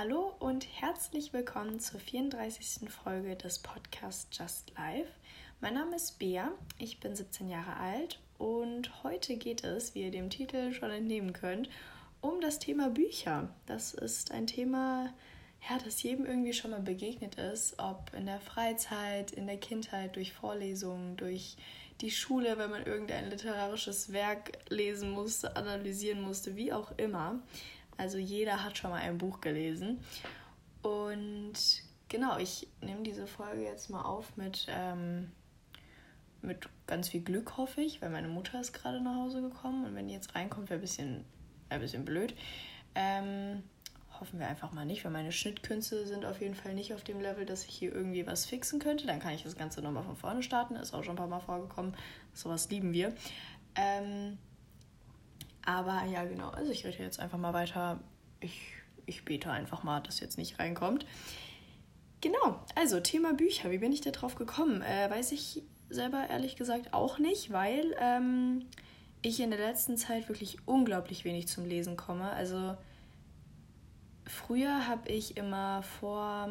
Hallo und herzlich willkommen zur 34. Folge des Podcasts Just Life. Mein Name ist Bea, ich bin 17 Jahre alt und heute geht es, wie ihr dem Titel schon entnehmen könnt, um das Thema Bücher. Das ist ein Thema, ja, das jedem irgendwie schon mal begegnet ist, ob in der Freizeit, in der Kindheit, durch Vorlesungen, durch die Schule, wenn man irgendein literarisches Werk lesen musste, analysieren musste, wie auch immer. Also jeder hat schon mal ein Buch gelesen. Und genau, ich nehme diese Folge jetzt mal auf mit, ähm, mit ganz viel Glück, hoffe ich, weil meine Mutter ist gerade nach Hause gekommen und wenn die jetzt reinkommt, wäre ein bisschen, ein bisschen blöd. Ähm, hoffen wir einfach mal nicht, weil meine Schnittkünste sind auf jeden Fall nicht auf dem Level, dass ich hier irgendwie was fixen könnte. Dann kann ich das Ganze nochmal von vorne starten. Ist auch schon ein paar Mal vorgekommen. Sowas lieben wir. Ähm, aber ja, genau. Also ich rede jetzt einfach mal weiter. Ich, ich bete einfach mal, dass jetzt nicht reinkommt. Genau, also Thema Bücher. Wie bin ich da drauf gekommen? Äh, weiß ich selber ehrlich gesagt auch nicht, weil ähm, ich in der letzten Zeit wirklich unglaublich wenig zum Lesen komme. Also früher habe ich immer vor,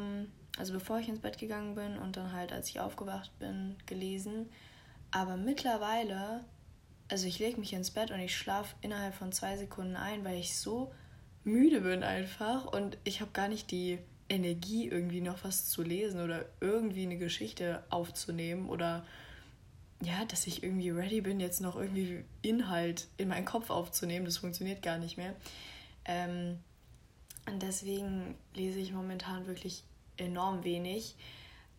also bevor ich ins Bett gegangen bin und dann halt, als ich aufgewacht bin, gelesen. Aber mittlerweile also ich lege mich ins Bett und ich schlafe innerhalb von zwei Sekunden ein, weil ich so müde bin einfach und ich habe gar nicht die Energie, irgendwie noch was zu lesen oder irgendwie eine Geschichte aufzunehmen oder ja, dass ich irgendwie ready bin, jetzt noch irgendwie Inhalt in meinen Kopf aufzunehmen. Das funktioniert gar nicht mehr. Ähm, und deswegen lese ich momentan wirklich enorm wenig.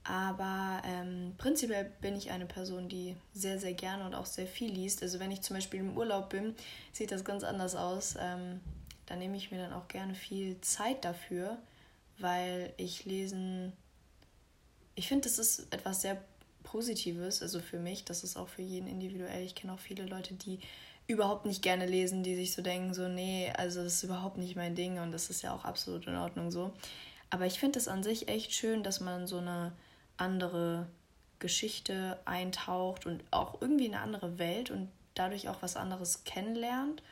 Aber ähm, prinzipiell bin ich eine Person, die sehr, sehr gerne und auch sehr viel liest. Also wenn ich zum Beispiel im Urlaub bin, sieht das ganz anders aus. Ähm, da nehme ich mir dann auch gerne viel Zeit dafür, weil ich lesen, ich finde, das ist etwas sehr Positives, also für mich, das ist auch für jeden individuell. Ich kenne auch viele Leute, die überhaupt nicht gerne lesen, die sich so denken, so, nee, also das ist überhaupt nicht mein Ding und das ist ja auch absolut in Ordnung so. Aber ich finde es an sich echt schön, dass man so eine andere Geschichte eintaucht und auch irgendwie in eine andere Welt und dadurch auch was anderes kennenlernt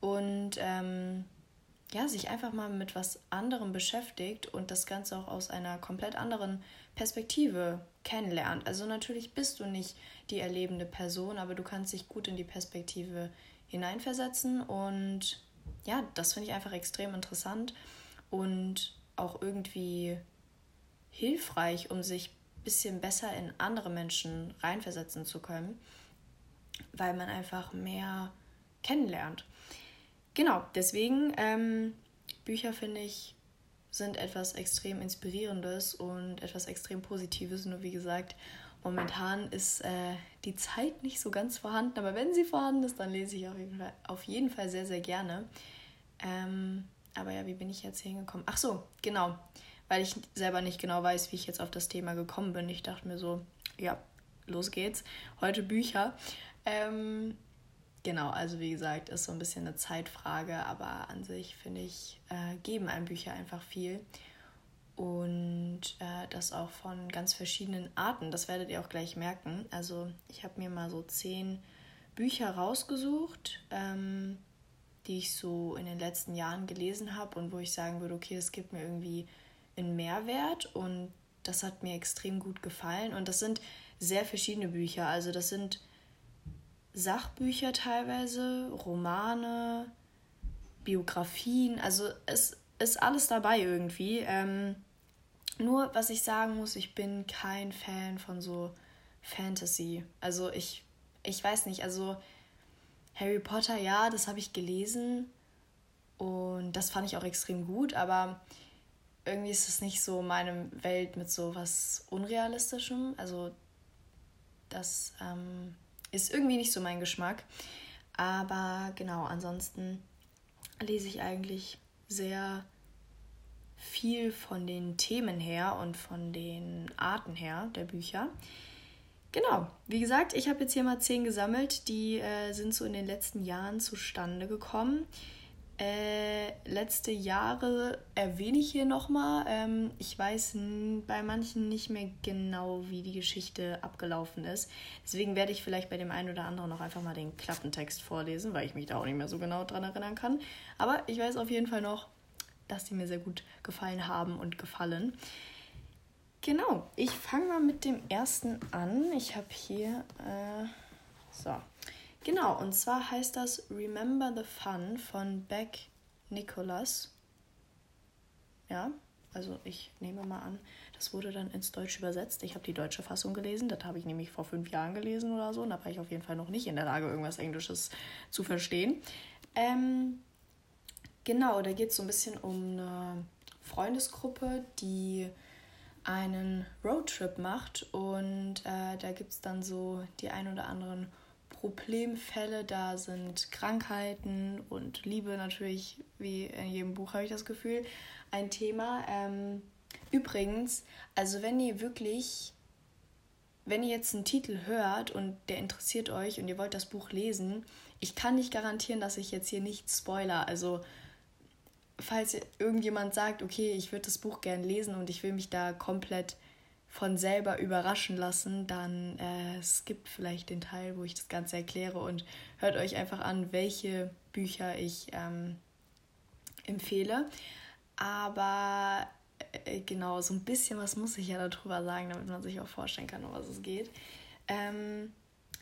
und ähm, ja, sich einfach mal mit was anderem beschäftigt und das Ganze auch aus einer komplett anderen Perspektive kennenlernt. Also natürlich bist du nicht die erlebende Person, aber du kannst dich gut in die Perspektive hineinversetzen und ja, das finde ich einfach extrem interessant und auch irgendwie hilfreich, um sich bisschen besser in andere Menschen reinversetzen zu können, weil man einfach mehr kennenlernt. Genau, deswegen ähm, Bücher finde ich sind etwas extrem Inspirierendes und etwas extrem Positives. Nur wie gesagt, momentan ist äh, die Zeit nicht so ganz vorhanden, aber wenn sie vorhanden ist, dann lese ich auf jeden Fall, auf jeden Fall sehr, sehr gerne. Ähm, aber ja, wie bin ich jetzt hingekommen? Ach so, genau weil ich selber nicht genau weiß, wie ich jetzt auf das Thema gekommen bin. Ich dachte mir so, ja, los geht's. Heute Bücher. Ähm, genau, also wie gesagt, ist so ein bisschen eine Zeitfrage, aber an sich finde ich, äh, geben einem Bücher einfach viel. Und äh, das auch von ganz verschiedenen Arten. Das werdet ihr auch gleich merken. Also ich habe mir mal so zehn Bücher rausgesucht, ähm, die ich so in den letzten Jahren gelesen habe und wo ich sagen würde, okay, es gibt mir irgendwie einen Mehrwert und das hat mir extrem gut gefallen. Und das sind sehr verschiedene Bücher. Also das sind Sachbücher teilweise, Romane, Biografien. Also es ist alles dabei irgendwie. Ähm, nur was ich sagen muss, ich bin kein Fan von so Fantasy. Also ich, ich weiß nicht, also Harry Potter, ja, das habe ich gelesen und das fand ich auch extrem gut, aber irgendwie ist es nicht so meine Welt mit so was Unrealistischem. Also das ähm, ist irgendwie nicht so mein Geschmack. Aber genau, ansonsten lese ich eigentlich sehr viel von den Themen her und von den Arten her der Bücher. Genau, wie gesagt, ich habe jetzt hier mal zehn gesammelt, die äh, sind so in den letzten Jahren zustande gekommen. Äh, letzte Jahre erwähne ich hier nochmal. Ähm, ich weiß bei manchen nicht mehr genau, wie die Geschichte abgelaufen ist. Deswegen werde ich vielleicht bei dem einen oder anderen noch einfach mal den Klappentext vorlesen, weil ich mich da auch nicht mehr so genau dran erinnern kann. Aber ich weiß auf jeden Fall noch, dass die mir sehr gut gefallen haben und gefallen. Genau, ich fange mal mit dem ersten an. Ich habe hier, äh, so, genau, und zwar heißt das Remember the Fun von Beck Nicholas. Ja, also ich nehme mal an, das wurde dann ins Deutsche übersetzt. Ich habe die deutsche Fassung gelesen, das habe ich nämlich vor fünf Jahren gelesen oder so. Und da war ich auf jeden Fall noch nicht in der Lage, irgendwas Englisches zu verstehen. Ähm, genau, da geht es so ein bisschen um eine Freundesgruppe, die einen Roadtrip macht und äh, da gibt es dann so die ein oder anderen Problemfälle. Da sind Krankheiten und Liebe natürlich, wie in jedem Buch habe ich das Gefühl, ein Thema. Ähm, übrigens, also wenn ihr wirklich, wenn ihr jetzt einen Titel hört und der interessiert euch und ihr wollt das Buch lesen, ich kann nicht garantieren, dass ich jetzt hier nicht spoiler. Also falls irgendjemand sagt, okay, ich würde das Buch gern lesen und ich will mich da komplett von selber überraschen lassen, dann äh, skippt vielleicht den Teil, wo ich das Ganze erkläre und hört euch einfach an, welche Bücher ich ähm, empfehle. Aber äh, genau, so ein bisschen was muss ich ja darüber sagen, damit man sich auch vorstellen kann, um was es geht. Ähm,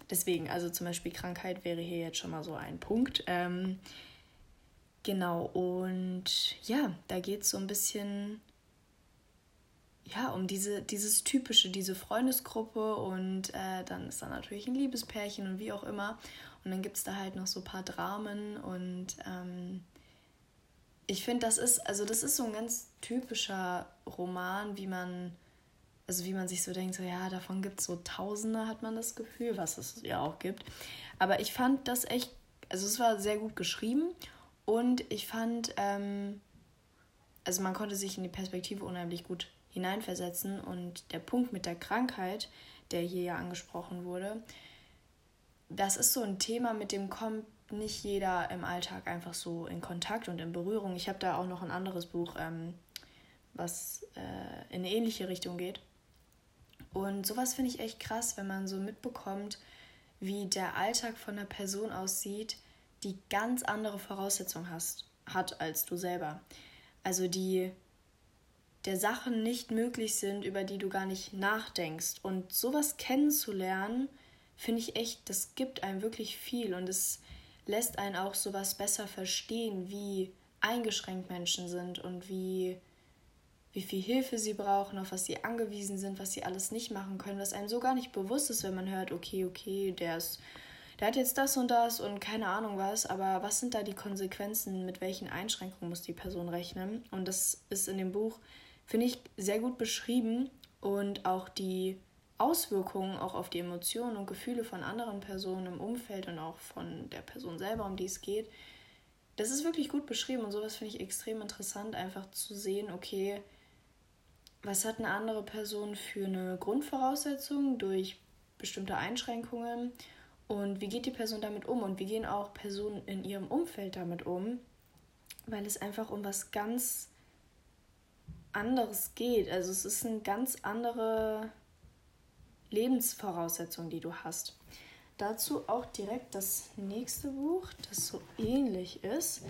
deswegen, also zum Beispiel Krankheit wäre hier jetzt schon mal so ein Punkt. Ähm, Genau, und ja, da geht es so ein bisschen ja, um diese, dieses typische, diese Freundesgruppe und äh, dann ist da natürlich ein Liebespärchen und wie auch immer. Und dann gibt es da halt noch so ein paar Dramen und ähm, ich finde, das ist, also das ist so ein ganz typischer Roman, wie man, also wie man sich so denkt, so ja, davon gibt es so Tausende, hat man das Gefühl, was es ja auch gibt. Aber ich fand das echt, also es war sehr gut geschrieben und ich fand, ähm, also man konnte sich in die Perspektive unheimlich gut hineinversetzen. Und der Punkt mit der Krankheit, der hier ja angesprochen wurde, das ist so ein Thema, mit dem kommt nicht jeder im Alltag einfach so in Kontakt und in Berührung. Ich habe da auch noch ein anderes Buch, ähm, was äh, in eine ähnliche Richtung geht. Und sowas finde ich echt krass, wenn man so mitbekommt, wie der Alltag von einer Person aussieht, die ganz andere Voraussetzungen hast, hat als du selber. Also die der Sachen nicht möglich sind, über die du gar nicht nachdenkst. Und sowas kennenzulernen, finde ich echt, das gibt einem wirklich viel und es lässt einen auch sowas besser verstehen, wie eingeschränkt Menschen sind und wie, wie viel Hilfe sie brauchen, auf was sie angewiesen sind, was sie alles nicht machen können, was einem so gar nicht bewusst ist, wenn man hört, okay, okay, der ist der hat jetzt das und das und keine Ahnung was, aber was sind da die Konsequenzen, mit welchen Einschränkungen muss die Person rechnen? Und das ist in dem Buch, finde ich, sehr gut beschrieben und auch die Auswirkungen auch auf die Emotionen und Gefühle von anderen Personen im Umfeld und auch von der Person selber, um die es geht. Das ist wirklich gut beschrieben und sowas finde ich extrem interessant, einfach zu sehen, okay, was hat eine andere Person für eine Grundvoraussetzung durch bestimmte Einschränkungen und wie geht die Person damit um und wie gehen auch Personen in ihrem Umfeld damit um, weil es einfach um was ganz anderes geht. Also es ist eine ganz andere Lebensvoraussetzung, die du hast. Dazu auch direkt das nächste Buch, das so ähnlich ist.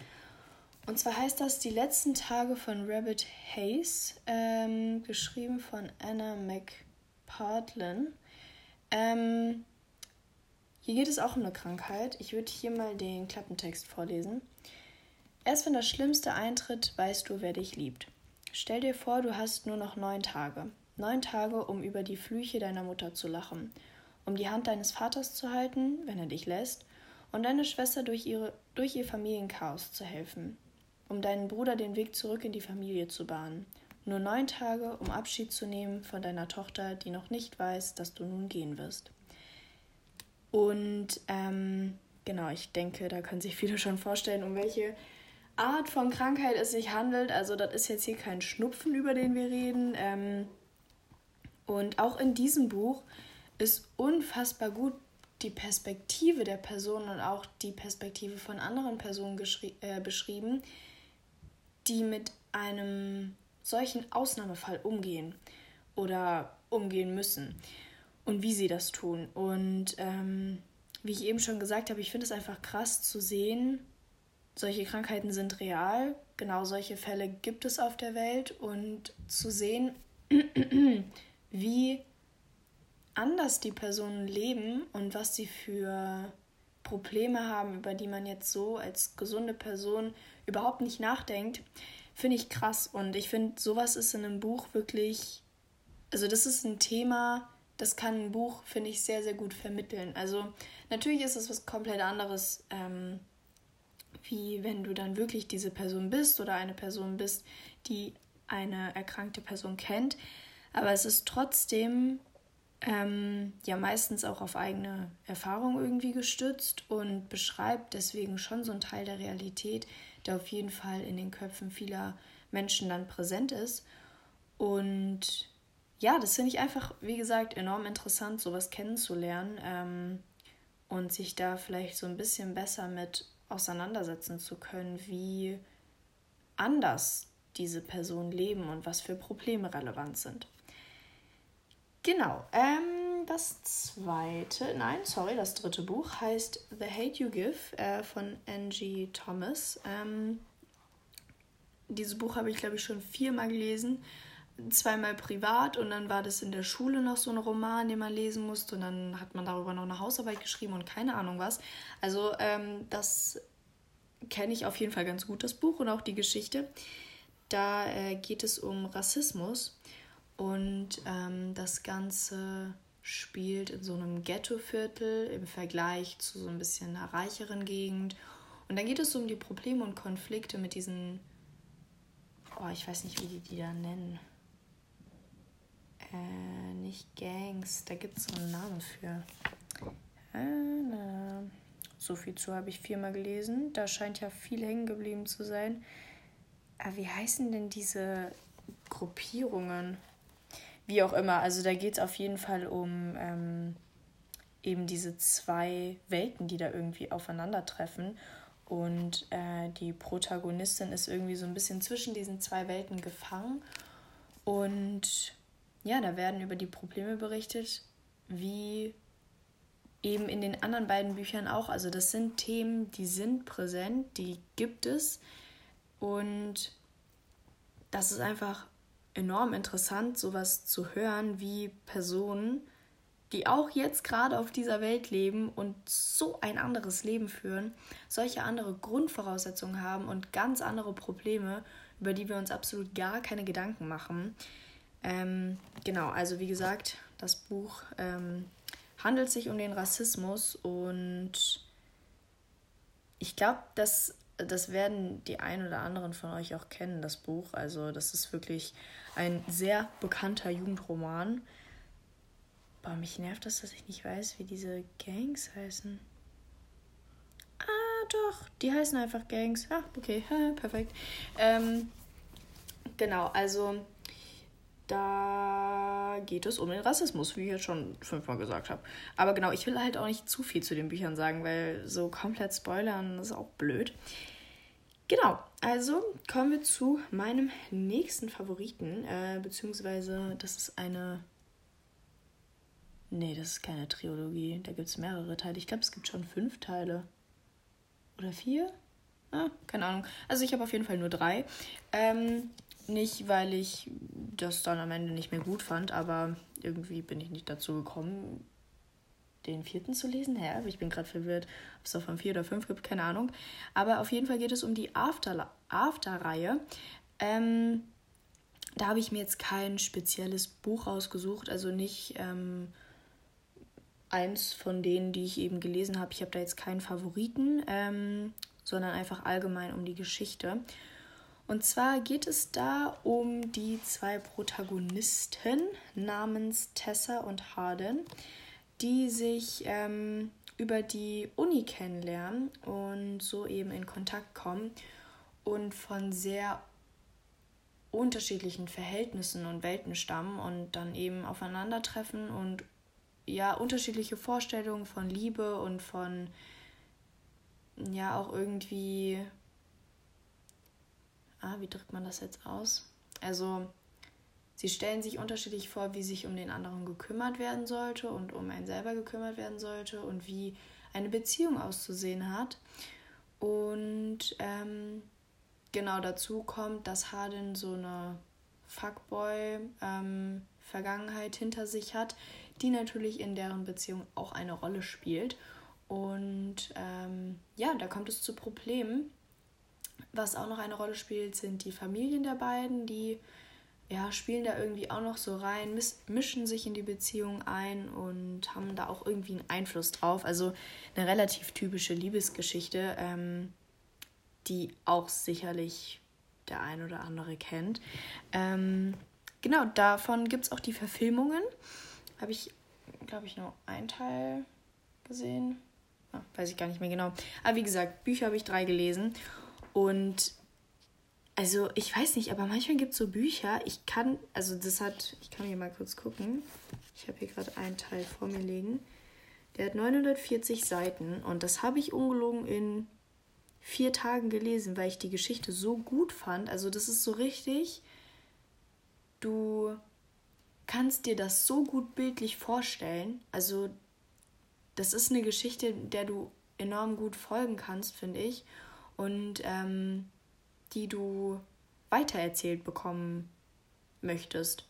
Und zwar heißt das Die letzten Tage von Rabbit Hayes, ähm, geschrieben von Anna McPartlin. Ähm, hier geht es auch um eine Krankheit. Ich würde hier mal den Klappentext vorlesen. Erst wenn das Schlimmste eintritt, weißt du, wer dich liebt. Stell dir vor, du hast nur noch neun Tage. Neun Tage, um über die Flüche deiner Mutter zu lachen, um die Hand deines Vaters zu halten, wenn er dich lässt, und deine Schwester durch, ihre, durch ihr Familienchaos zu helfen, um deinen Bruder den Weg zurück in die Familie zu bahnen. Nur neun Tage, um Abschied zu nehmen von deiner Tochter, die noch nicht weiß, dass du nun gehen wirst. Und ähm, genau, ich denke, da können sich viele schon vorstellen, um welche Art von Krankheit es sich handelt. Also das ist jetzt hier kein Schnupfen, über den wir reden. Ähm, und auch in diesem Buch ist unfassbar gut die Perspektive der Person und auch die Perspektive von anderen Personen äh, beschrieben, die mit einem solchen Ausnahmefall umgehen oder umgehen müssen und wie sie das tun. Und ähm, wie ich eben schon gesagt habe, ich finde es einfach krass zu sehen, solche Krankheiten sind real. genau solche Fälle gibt es auf der Welt und zu sehen, wie anders die Personen leben und was sie für Probleme haben, über die man jetzt so als gesunde Person überhaupt nicht nachdenkt, finde ich krass. Und ich finde, sowas ist in einem Buch wirklich, also das ist ein Thema, das kann ein Buch, finde ich, sehr, sehr gut vermitteln. Also natürlich ist es was komplett anderes, ähm, wie wenn du dann wirklich diese Person bist oder eine Person bist, die eine erkrankte Person kennt. Aber es ist trotzdem ähm, ja meistens auch auf eigene Erfahrung irgendwie gestützt und beschreibt deswegen schon so einen Teil der Realität, der auf jeden Fall in den Köpfen vieler Menschen dann präsent ist. Und ja, das finde ich einfach, wie gesagt, enorm interessant, sowas kennenzulernen ähm, und sich da vielleicht so ein bisschen besser mit auseinandersetzen zu können, wie anders diese Personen leben und was für Probleme relevant sind. Genau. Ähm, das zweite, nein, sorry, das dritte Buch heißt The Hate You Give äh, von Angie Thomas. Ähm, dieses Buch habe ich, glaube ich, schon viermal gelesen. Zweimal privat und dann war das in der Schule noch so ein Roman, den man lesen musste und dann hat man darüber noch eine Hausarbeit geschrieben und keine Ahnung was. Also ähm, das kenne ich auf jeden Fall ganz gut, das Buch und auch die Geschichte. Da äh, geht es um Rassismus und ähm, das Ganze spielt in so einem Ghettoviertel im Vergleich zu so ein bisschen einer reicheren Gegend. Und dann geht es um die Probleme und Konflikte mit diesen, oh, ich weiß nicht, wie die die da nennen. Äh, nicht Gangs, da gibt es so einen Namen für. Äh, so viel zu habe ich viermal gelesen. Da scheint ja viel hängen geblieben zu sein. Aber wie heißen denn diese Gruppierungen? Wie auch immer, also da geht es auf jeden Fall um ähm, eben diese zwei Welten, die da irgendwie aufeinandertreffen. Und äh, die Protagonistin ist irgendwie so ein bisschen zwischen diesen zwei Welten gefangen. Und ja, da werden über die Probleme berichtet, wie eben in den anderen beiden Büchern auch. Also das sind Themen, die sind präsent, die gibt es. Und das ist einfach enorm interessant, sowas zu hören, wie Personen, die auch jetzt gerade auf dieser Welt leben und so ein anderes Leben führen, solche andere Grundvoraussetzungen haben und ganz andere Probleme, über die wir uns absolut gar keine Gedanken machen. Ähm, genau, also wie gesagt, das Buch ähm, handelt sich um den Rassismus und ich glaube, dass das werden die ein oder anderen von euch auch kennen, das Buch. Also das ist wirklich ein sehr bekannter Jugendroman. Aber mich nervt das, dass ich nicht weiß, wie diese Gangs heißen. Ah, doch, die heißen einfach Gangs. Ah, okay, perfekt. Ähm, genau, also da geht es um den Rassismus, wie ich jetzt schon fünfmal gesagt habe. Aber genau, ich will halt auch nicht zu viel zu den Büchern sagen, weil so komplett spoilern ist auch blöd. Genau, also kommen wir zu meinem nächsten Favoriten, äh, beziehungsweise das ist eine. Nee, das ist keine Trilogie, da gibt es mehrere Teile. Ich glaube, es gibt schon fünf Teile. Oder vier? Ah, keine Ahnung. Also ich habe auf jeden Fall nur drei. Ähm, nicht, weil ich das dann am Ende nicht mehr gut fand, aber irgendwie bin ich nicht dazu gekommen, den vierten zu lesen. Hä? Ich bin gerade verwirrt, ob es davon vier oder fünf gibt, keine Ahnung. Aber auf jeden Fall geht es um die After-Reihe. After ähm, da habe ich mir jetzt kein spezielles Buch rausgesucht, also nicht ähm, eins von denen, die ich eben gelesen habe. Ich habe da jetzt keinen Favoriten, ähm, sondern einfach allgemein um die Geschichte. Und zwar geht es da um die zwei Protagonisten namens Tessa und Harden, die sich ähm, über die Uni kennenlernen und so eben in Kontakt kommen und von sehr unterschiedlichen Verhältnissen und Welten stammen und dann eben aufeinandertreffen und ja unterschiedliche Vorstellungen von Liebe und von ja auch irgendwie ah, wie drückt man das jetzt aus? Also, sie stellen sich unterschiedlich vor, wie sich um den anderen gekümmert werden sollte und um einen selber gekümmert werden sollte und wie eine Beziehung auszusehen hat. Und ähm, genau dazu kommt, dass Hardin so eine Fuckboy-Vergangenheit ähm, hinter sich hat, die natürlich in deren Beziehung auch eine Rolle spielt. Und ähm, ja, da kommt es zu Problemen. Was auch noch eine Rolle spielt, sind die Familien der beiden, die ja, spielen da irgendwie auch noch so rein, mischen sich in die Beziehung ein und haben da auch irgendwie einen Einfluss drauf. Also eine relativ typische Liebesgeschichte, ähm, die auch sicherlich der ein oder andere kennt. Ähm, genau, davon gibt es auch die Verfilmungen. Habe ich, glaube ich, nur einen Teil gesehen. Ah, weiß ich gar nicht mehr genau. Aber wie gesagt, Bücher habe ich drei gelesen. Und also ich weiß nicht, aber manchmal gibt es so Bücher, ich kann, also das hat, ich kann hier mal kurz gucken. Ich habe hier gerade einen Teil vor mir liegen. Der hat 940 Seiten und das habe ich ungelogen in vier Tagen gelesen, weil ich die Geschichte so gut fand. Also das ist so richtig, du kannst dir das so gut bildlich vorstellen. Also das ist eine Geschichte, der du enorm gut folgen kannst, finde ich. Und ähm, die du weitererzählt bekommen möchtest.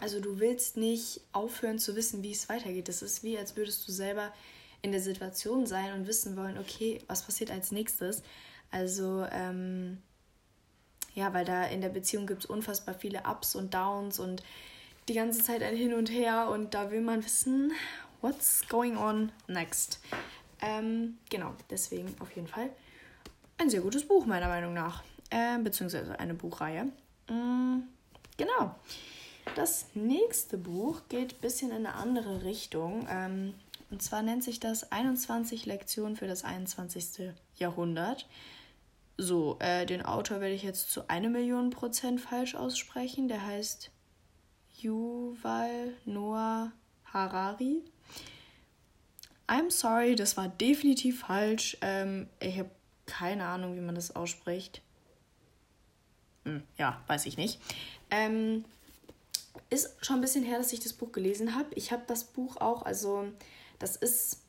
Also du willst nicht aufhören zu wissen, wie es weitergeht. Das ist wie, als würdest du selber in der Situation sein und wissen wollen, okay, was passiert als nächstes. Also ähm, ja, weil da in der Beziehung gibt es unfassbar viele Ups und Downs und die ganze Zeit ein Hin und Her und da will man wissen, what's going on next. Ähm, genau, deswegen auf jeden Fall ein sehr gutes Buch, meiner Meinung nach. Äh, beziehungsweise eine Buchreihe. Mm, genau. Das nächste Buch geht ein bisschen in eine andere Richtung. Ähm, und zwar nennt sich das 21 Lektionen für das 21. Jahrhundert. So, äh, den Autor werde ich jetzt zu eine Million Prozent falsch aussprechen. Der heißt Yuval Noah Harari. I'm sorry, das war definitiv falsch. Ähm, ich habe keine Ahnung, wie man das ausspricht. Hm, ja, weiß ich nicht. Ähm, ist schon ein bisschen her, dass ich das Buch gelesen habe. Ich habe das Buch auch, also das ist,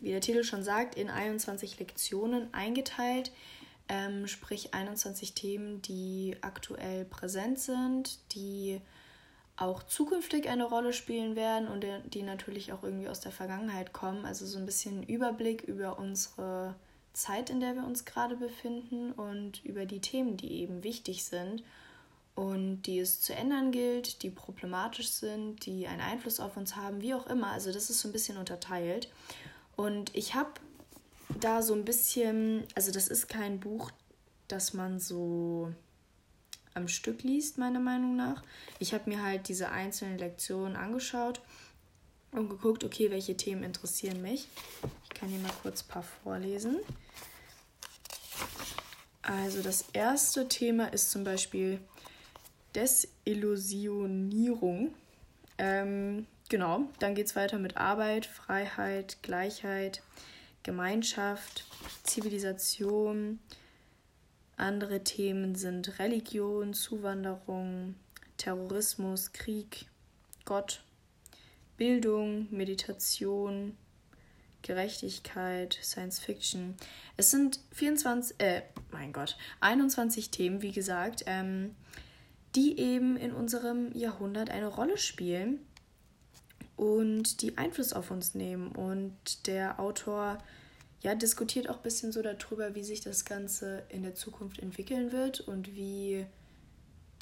wie der Titel schon sagt, in 21 Lektionen eingeteilt. Ähm, sprich 21 Themen, die aktuell präsent sind, die auch zukünftig eine Rolle spielen werden und die natürlich auch irgendwie aus der Vergangenheit kommen. Also so ein bisschen Überblick über unsere Zeit, in der wir uns gerade befinden und über die Themen, die eben wichtig sind und die es zu ändern gilt, die problematisch sind, die einen Einfluss auf uns haben, wie auch immer. Also das ist so ein bisschen unterteilt. Und ich habe da so ein bisschen, also das ist kein Buch, das man so am Stück liest, meiner Meinung nach. Ich habe mir halt diese einzelnen Lektionen angeschaut und geguckt, okay, welche Themen interessieren mich. Ich kann hier mal kurz ein paar vorlesen. Also das erste Thema ist zum Beispiel Desillusionierung. Ähm, genau, dann geht es weiter mit Arbeit, Freiheit, Gleichheit, Gemeinschaft, Zivilisation. Andere Themen sind Religion, Zuwanderung, Terrorismus, Krieg, Gott, Bildung, Meditation, Gerechtigkeit, Science Fiction. Es sind 24, äh, mein Gott, 21 Themen, wie gesagt, ähm, die eben in unserem Jahrhundert eine Rolle spielen und die Einfluss auf uns nehmen. Und der Autor ja, diskutiert auch ein bisschen so darüber, wie sich das Ganze in der Zukunft entwickeln wird und wie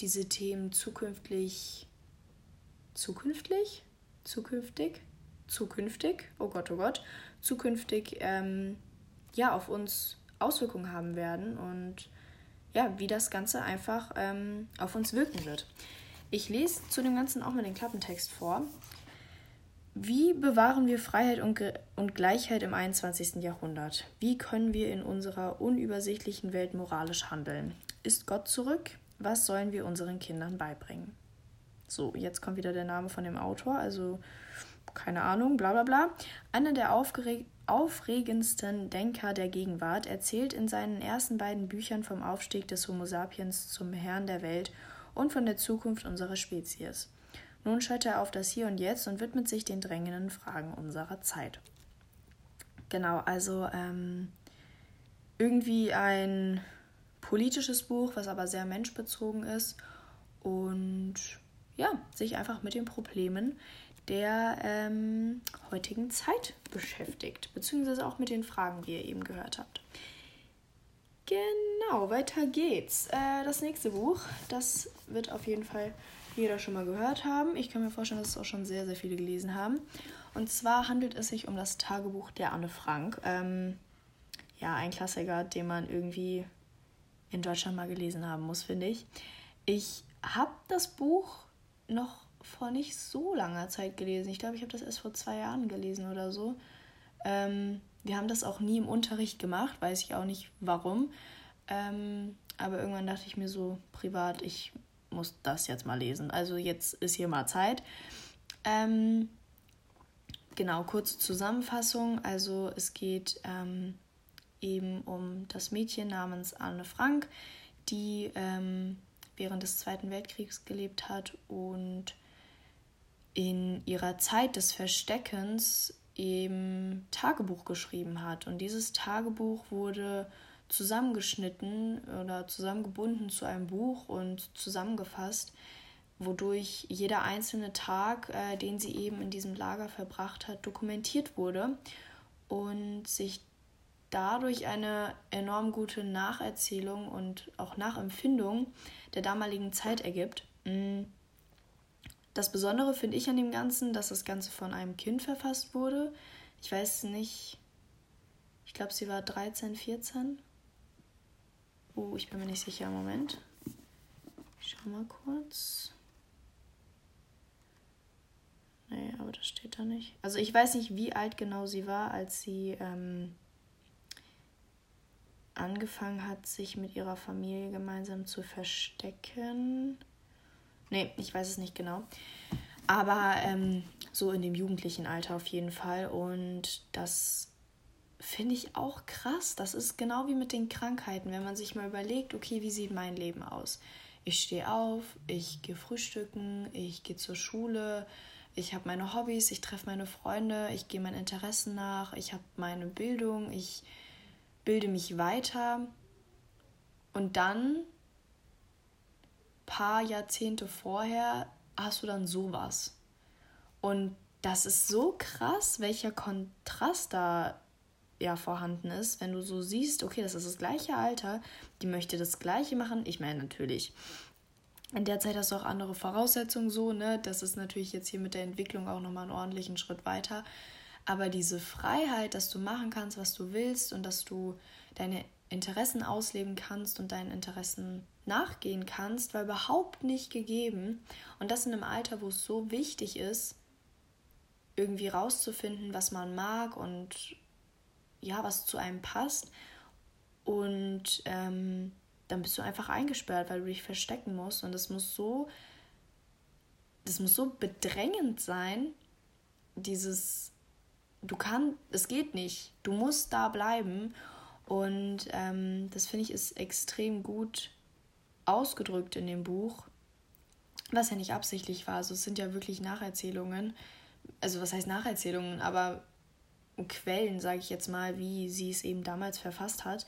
diese Themen zukünftig, zukünftig, zukünftig, zukünftig, oh Gott, oh Gott, zukünftig ähm, ja, auf uns Auswirkungen haben werden und ja, wie das Ganze einfach ähm, auf uns wirken wird. Ich lese zu dem Ganzen auch mal den Klappentext vor. Wie bewahren wir Freiheit und, und Gleichheit im 21. Jahrhundert? Wie können wir in unserer unübersichtlichen Welt moralisch handeln? Ist Gott zurück? Was sollen wir unseren Kindern beibringen? So, jetzt kommt wieder der Name von dem Autor, also keine Ahnung, bla bla bla. Einer der aufregendsten Denker der Gegenwart erzählt in seinen ersten beiden Büchern vom Aufstieg des Homo sapiens zum Herrn der Welt und von der Zukunft unserer Spezies. Nun schaut er auf das Hier und Jetzt und widmet sich den drängenden Fragen unserer Zeit. Genau, also ähm, irgendwie ein politisches Buch, was aber sehr menschbezogen ist und ja, sich einfach mit den Problemen der ähm, heutigen Zeit beschäftigt, beziehungsweise auch mit den Fragen, wie ihr eben gehört habt. Genau, weiter geht's. Äh, das nächste Buch, das wird auf jeden Fall jeder schon mal gehört haben. Ich kann mir vorstellen, dass es auch schon sehr, sehr viele gelesen haben. Und zwar handelt es sich um das Tagebuch der Anne Frank. Ähm, ja, ein Klassiker, den man irgendwie in Deutschland mal gelesen haben muss, finde ich. Ich habe das Buch noch vor nicht so langer Zeit gelesen. Ich glaube, ich habe das erst vor zwei Jahren gelesen oder so. Ähm, wir haben das auch nie im Unterricht gemacht, weiß ich auch nicht warum. Ähm, aber irgendwann dachte ich mir so privat, ich muss das jetzt mal lesen. Also jetzt ist hier mal Zeit. Ähm, genau, kurze Zusammenfassung. Also es geht ähm, eben um das Mädchen namens Anne Frank, die ähm, während des Zweiten Weltkriegs gelebt hat und in ihrer Zeit des Versteckens eben Tagebuch geschrieben hat. Und dieses Tagebuch wurde zusammengeschnitten oder zusammengebunden zu einem Buch und zusammengefasst, wodurch jeder einzelne Tag, äh, den sie eben in diesem Lager verbracht hat, dokumentiert wurde und sich dadurch eine enorm gute Nacherzählung und auch Nachempfindung der damaligen Zeit ergibt. Mm. Das Besondere finde ich an dem Ganzen, dass das Ganze von einem Kind verfasst wurde. Ich weiß nicht, ich glaube, sie war 13, 14. Oh, ich bin mir nicht sicher. Moment. Ich schau mal kurz. Nee, aber das steht da nicht. Also ich weiß nicht, wie alt genau sie war, als sie ähm, angefangen hat, sich mit ihrer Familie gemeinsam zu verstecken. Nee, ich weiß es nicht genau. Aber ähm, so in dem jugendlichen Alter auf jeden Fall. Und das finde ich auch krass. Das ist genau wie mit den Krankheiten, wenn man sich mal überlegt, okay, wie sieht mein Leben aus? Ich stehe auf, ich gehe frühstücken, ich gehe zur Schule, ich habe meine Hobbys, ich treffe meine Freunde, ich gehe meinen Interessen nach, ich habe meine Bildung, ich bilde mich weiter. Und dann paar Jahrzehnte vorher hast du dann sowas. Und das ist so krass, welcher Kontrast da ja vorhanden ist, wenn du so siehst, okay, das ist das gleiche Alter, die möchte das gleiche machen. Ich meine natürlich, in der Zeit hast du auch andere Voraussetzungen so, ne? Das ist natürlich jetzt hier mit der Entwicklung auch nochmal einen ordentlichen Schritt weiter. Aber diese Freiheit, dass du machen kannst, was du willst und dass du deine Interessen ausleben kannst und deinen Interessen nachgehen kannst, war überhaupt nicht gegeben. Und das in einem Alter, wo es so wichtig ist, irgendwie rauszufinden, was man mag und ja, was zu einem passt. Und ähm, dann bist du einfach eingesperrt, weil du dich verstecken musst. Und das muss so, das muss so bedrängend sein, dieses, du kannst, es geht nicht, du musst da bleiben. Und ähm, das finde ich ist extrem gut ausgedrückt in dem Buch, was ja nicht absichtlich war. Also es sind ja wirklich Nacherzählungen. Also was heißt Nacherzählungen, aber Quellen, sage ich jetzt mal, wie sie es eben damals verfasst hat.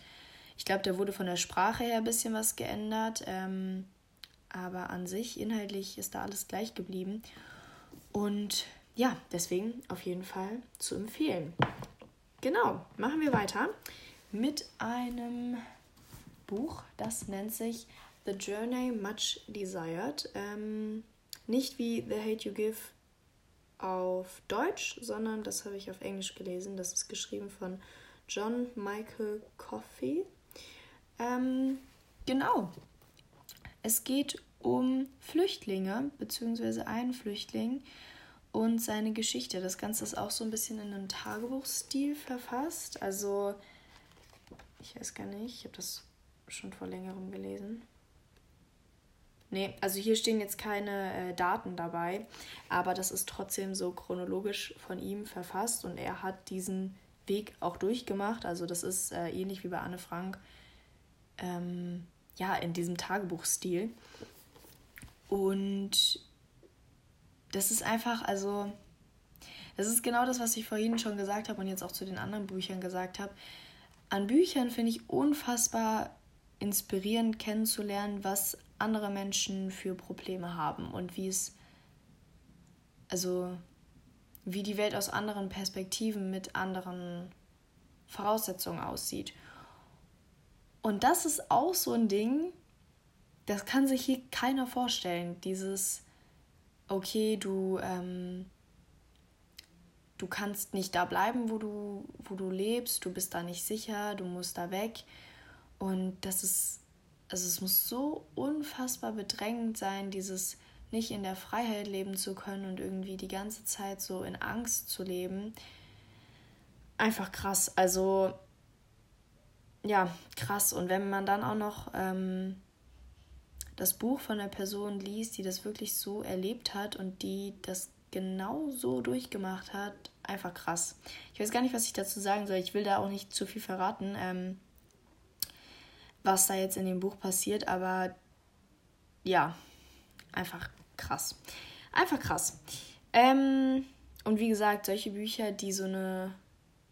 Ich glaube, da wurde von der Sprache her ein bisschen was geändert, ähm, aber an sich inhaltlich ist da alles gleich geblieben. Und ja, deswegen auf jeden Fall zu empfehlen. Genau, machen wir weiter mit einem Buch, das nennt sich The Journey Much Desired. Ähm, nicht wie The Hate You Give auf Deutsch, sondern das habe ich auf Englisch gelesen. Das ist geschrieben von John Michael Coffey. Ähm, genau. Es geht um Flüchtlinge, beziehungsweise einen Flüchtling und seine Geschichte. Das Ganze ist auch so ein bisschen in einem Tagebuchstil verfasst. Also, ich weiß gar nicht, ich habe das schon vor längerem gelesen. Nee, also hier stehen jetzt keine äh, Daten dabei, aber das ist trotzdem so chronologisch von ihm verfasst und er hat diesen Weg auch durchgemacht. Also das ist äh, ähnlich wie bei Anne Frank, ähm, ja, in diesem Tagebuchstil. Und das ist einfach, also, das ist genau das, was ich vorhin schon gesagt habe und jetzt auch zu den anderen Büchern gesagt habe. An Büchern finde ich unfassbar inspirierend kennenzulernen, was andere Menschen für Probleme haben und wie es, also wie die Welt aus anderen Perspektiven mit anderen Voraussetzungen aussieht. Und das ist auch so ein Ding, das kann sich hier keiner vorstellen. Dieses, okay, du, ähm, du kannst nicht da bleiben, wo du, wo du lebst, du bist da nicht sicher, du musst da weg. Und das ist, also es muss so unfassbar bedrängend sein, dieses nicht in der Freiheit leben zu können und irgendwie die ganze Zeit so in Angst zu leben. Einfach krass. Also ja, krass. Und wenn man dann auch noch ähm, das Buch von der Person liest, die das wirklich so erlebt hat und die das genau so durchgemacht hat, einfach krass. Ich weiß gar nicht, was ich dazu sagen soll. Ich will da auch nicht zu viel verraten, ähm, was da jetzt in dem Buch passiert, aber ja, einfach krass. Einfach krass. Ähm, und wie gesagt, solche Bücher, die so eine,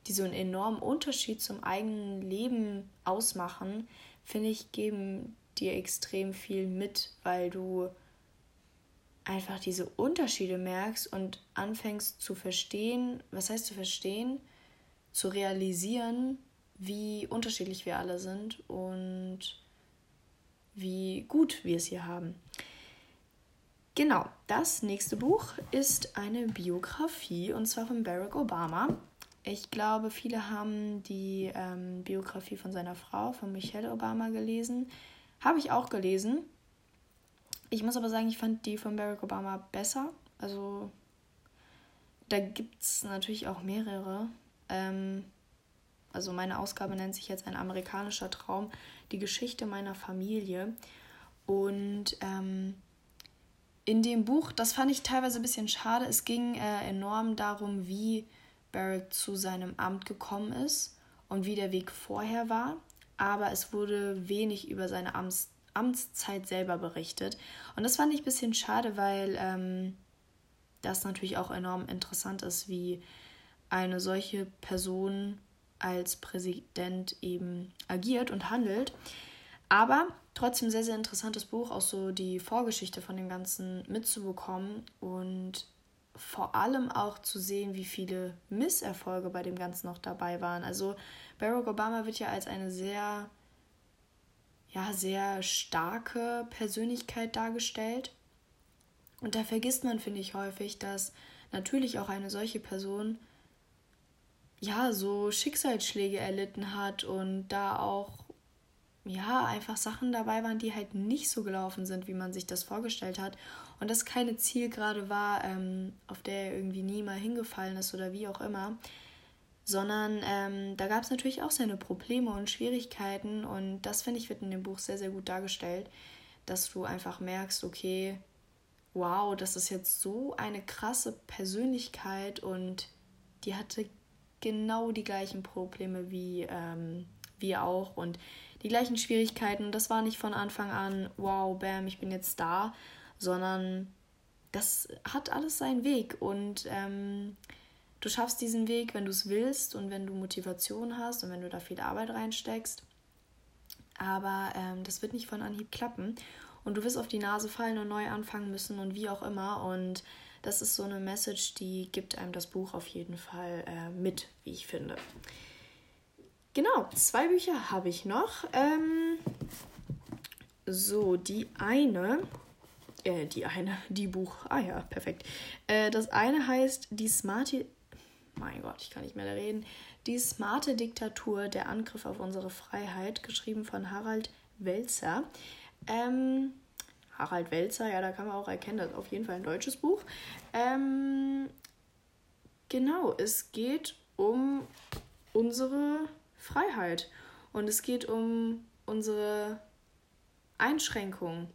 die so einen enormen Unterschied zum eigenen Leben ausmachen, finde ich, geben dir extrem viel mit, weil du einfach diese Unterschiede merkst und anfängst zu verstehen, was heißt zu verstehen, zu realisieren, wie unterschiedlich wir alle sind und wie gut wir es hier haben. Genau, das nächste Buch ist eine Biografie und zwar von Barack Obama. Ich glaube, viele haben die ähm, Biografie von seiner Frau, von Michelle Obama, gelesen. Habe ich auch gelesen. Ich muss aber sagen, ich fand die von Barack Obama besser. Also da gibt es natürlich auch mehrere. Ähm, also meine Ausgabe nennt sich jetzt ein amerikanischer Traum, die Geschichte meiner Familie. Und ähm, in dem Buch, das fand ich teilweise ein bisschen schade, es ging äh, enorm darum, wie Barrett zu seinem Amt gekommen ist und wie der Weg vorher war, aber es wurde wenig über seine Amts Amtszeit selber berichtet. Und das fand ich ein bisschen schade, weil ähm, das natürlich auch enorm interessant ist, wie eine solche Person als Präsident eben agiert und handelt. Aber trotzdem sehr, sehr interessantes Buch, auch so die Vorgeschichte von dem Ganzen mitzubekommen und vor allem auch zu sehen, wie viele Misserfolge bei dem Ganzen noch dabei waren. Also Barack Obama wird ja als eine sehr, ja, sehr starke Persönlichkeit dargestellt. Und da vergisst man, finde ich, häufig, dass natürlich auch eine solche Person ja so Schicksalsschläge erlitten hat und da auch ja, einfach Sachen dabei waren, die halt nicht so gelaufen sind, wie man sich das vorgestellt hat. Und das keine Zielgerade war, ähm, auf der er irgendwie nie mal hingefallen ist oder wie auch immer. Sondern ähm, da gab es natürlich auch seine Probleme und Schwierigkeiten. Und das, finde ich, wird in dem Buch sehr, sehr gut dargestellt, dass du einfach merkst, okay, wow, das ist jetzt so eine krasse Persönlichkeit und die hatte genau die gleichen Probleme wie ähm, wir auch. Und die gleichen Schwierigkeiten. Das war nicht von Anfang an, wow, bam, ich bin jetzt da, sondern das hat alles seinen Weg und ähm, du schaffst diesen Weg, wenn du es willst und wenn du Motivation hast und wenn du da viel Arbeit reinsteckst. Aber ähm, das wird nicht von Anhieb klappen und du wirst auf die Nase fallen und neu anfangen müssen und wie auch immer. Und das ist so eine Message, die gibt einem das Buch auf jeden Fall äh, mit, wie ich finde. Genau, zwei Bücher habe ich noch. Ähm, so, die eine, äh, die eine, die Buch, ah ja, perfekt. Äh, das eine heißt Die smarte, mein Gott, ich kann nicht mehr reden. Die smarte Diktatur, der Angriff auf unsere Freiheit, geschrieben von Harald Welzer. Ähm, Harald Welzer, ja, da kann man auch erkennen, das ist auf jeden Fall ein deutsches Buch. Ähm, genau, es geht um unsere Freiheit. Und es geht um unsere Einschränkungen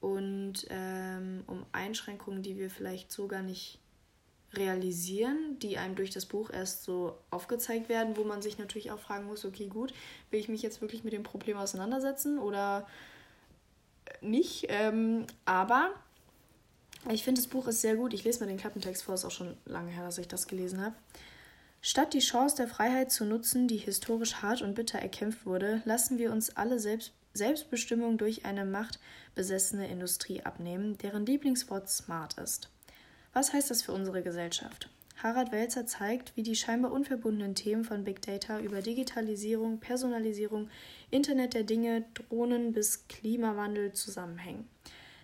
und ähm, um Einschränkungen, die wir vielleicht so gar nicht realisieren, die einem durch das Buch erst so aufgezeigt werden, wo man sich natürlich auch fragen muss, okay, gut, will ich mich jetzt wirklich mit dem Problem auseinandersetzen oder nicht? Ähm, aber ich finde, das Buch ist sehr gut. Ich lese mal den Klappentext vor, ist auch schon lange her, dass ich das gelesen habe. Statt die Chance der Freiheit zu nutzen, die historisch hart und bitter erkämpft wurde, lassen wir uns alle Selbst Selbstbestimmung durch eine machtbesessene Industrie abnehmen, deren Lieblingswort smart ist. Was heißt das für unsere Gesellschaft? Harald Welzer zeigt, wie die scheinbar unverbundenen Themen von Big Data über Digitalisierung, Personalisierung, Internet der Dinge, Drohnen bis Klimawandel zusammenhängen.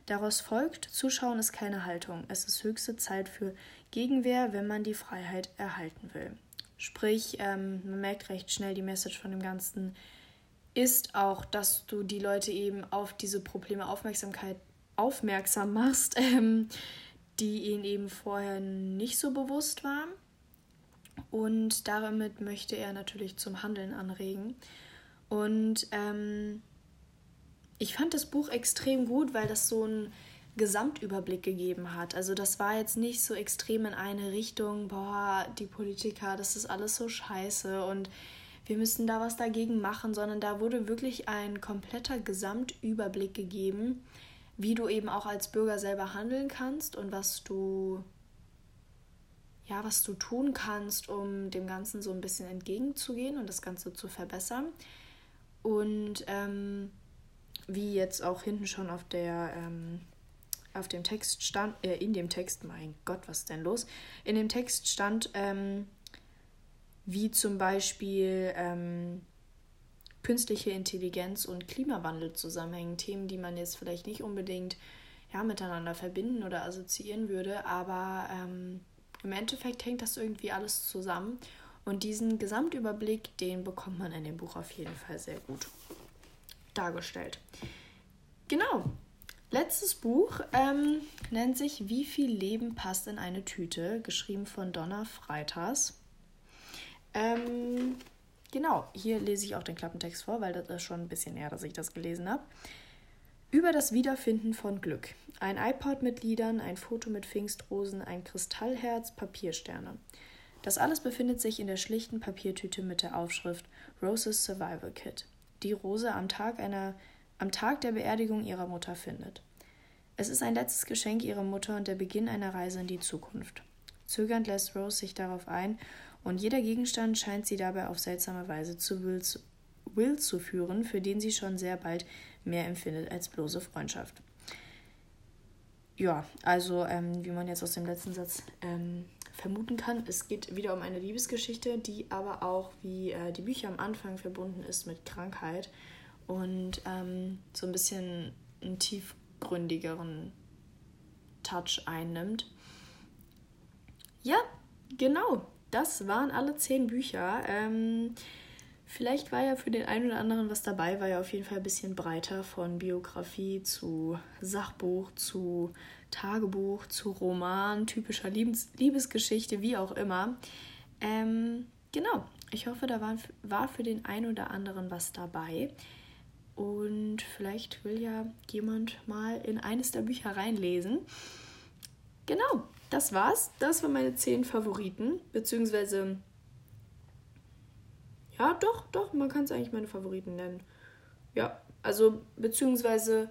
Daraus folgt, Zuschauen ist keine Haltung, es ist höchste Zeit für Gegenwehr, wenn man die Freiheit erhalten will. Sprich, ähm, man merkt recht schnell, die Message von dem Ganzen ist auch, dass du die Leute eben auf diese Probleme Aufmerksamkeit aufmerksam machst, ähm, die ihnen eben vorher nicht so bewusst waren. Und damit möchte er natürlich zum Handeln anregen. Und ähm, ich fand das Buch extrem gut, weil das so einen Gesamtüberblick gegeben hat. Also das war jetzt nicht so extrem in eine Richtung, boah, die Politiker, das ist alles so scheiße und wir müssen da was dagegen machen, sondern da wurde wirklich ein kompletter Gesamtüberblick gegeben, wie du eben auch als Bürger selber handeln kannst und was du ja, was du tun kannst, um dem Ganzen so ein bisschen entgegenzugehen und das Ganze zu verbessern. Und ähm, wie jetzt auch hinten schon auf der ähm, auf dem Text stand, äh, in dem Text, mein Gott, was ist denn los? In dem Text stand, ähm, wie zum Beispiel ähm, künstliche Intelligenz und Klimawandel zusammenhängen. Themen, die man jetzt vielleicht nicht unbedingt ja, miteinander verbinden oder assoziieren würde, aber ähm, im Endeffekt hängt das irgendwie alles zusammen. Und diesen Gesamtüberblick, den bekommt man in dem Buch auf jeden Fall sehr gut dargestellt. Genau. Letztes Buch ähm, nennt sich Wie viel Leben passt in eine Tüte, geschrieben von Donna Freitas. Ähm, genau, hier lese ich auch den Klappentext vor, weil das ist schon ein bisschen näher, dass ich das gelesen habe. Über das Wiederfinden von Glück. Ein iPod mit Liedern, ein Foto mit Pfingstrosen, ein Kristallherz, Papiersterne. Das alles befindet sich in der schlichten Papiertüte mit der Aufschrift Roses Survival Kit, die Rose am Tag, einer, am Tag der Beerdigung ihrer Mutter findet. Es ist ein letztes Geschenk ihrer Mutter und der Beginn einer Reise in die Zukunft. Zögernd lässt Rose sich darauf ein und jeder Gegenstand scheint sie dabei auf seltsame Weise zu Will, zu Will zu führen, für den sie schon sehr bald mehr empfindet als bloße Freundschaft. Ja, also ähm, wie man jetzt aus dem letzten Satz ähm, vermuten kann, es geht wieder um eine Liebesgeschichte, die aber auch wie äh, die Bücher am Anfang verbunden ist mit Krankheit und ähm, so ein bisschen einen tiefgründigeren Touch einnimmt. Ja, genau das waren alle zehn Bücher. Ähm, vielleicht war ja für den einen oder anderen was dabei, war ja auf jeden Fall ein bisschen breiter von Biografie zu Sachbuch, zu Tagebuch, zu Roman, typischer Liebes Liebesgeschichte, wie auch immer. Ähm, genau, ich hoffe, da war, war für den einen oder anderen was dabei. Und vielleicht will ja jemand mal in eines der Bücher reinlesen. Genau, das war's. Das waren meine zehn Favoriten. Beziehungsweise. Ja, doch, doch, man kann es eigentlich meine Favoriten nennen. Ja, also beziehungsweise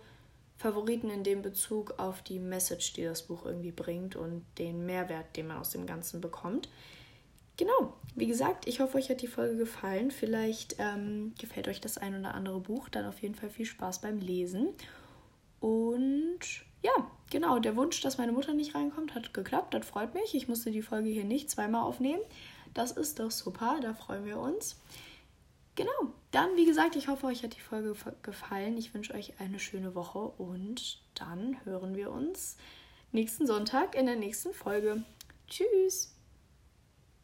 Favoriten in dem Bezug auf die Message, die das Buch irgendwie bringt und den Mehrwert, den man aus dem Ganzen bekommt. Genau, wie gesagt, ich hoffe, euch hat die Folge gefallen. Vielleicht ähm, gefällt euch das ein oder andere Buch. Dann auf jeden Fall viel Spaß beim Lesen. Und ja, genau, der Wunsch, dass meine Mutter nicht reinkommt, hat geklappt. Das freut mich. Ich musste die Folge hier nicht zweimal aufnehmen. Das ist doch super, da freuen wir uns. Genau, dann wie gesagt, ich hoffe, euch hat die Folge gefallen. Ich wünsche euch eine schöne Woche und dann hören wir uns nächsten Sonntag in der nächsten Folge. Tschüss!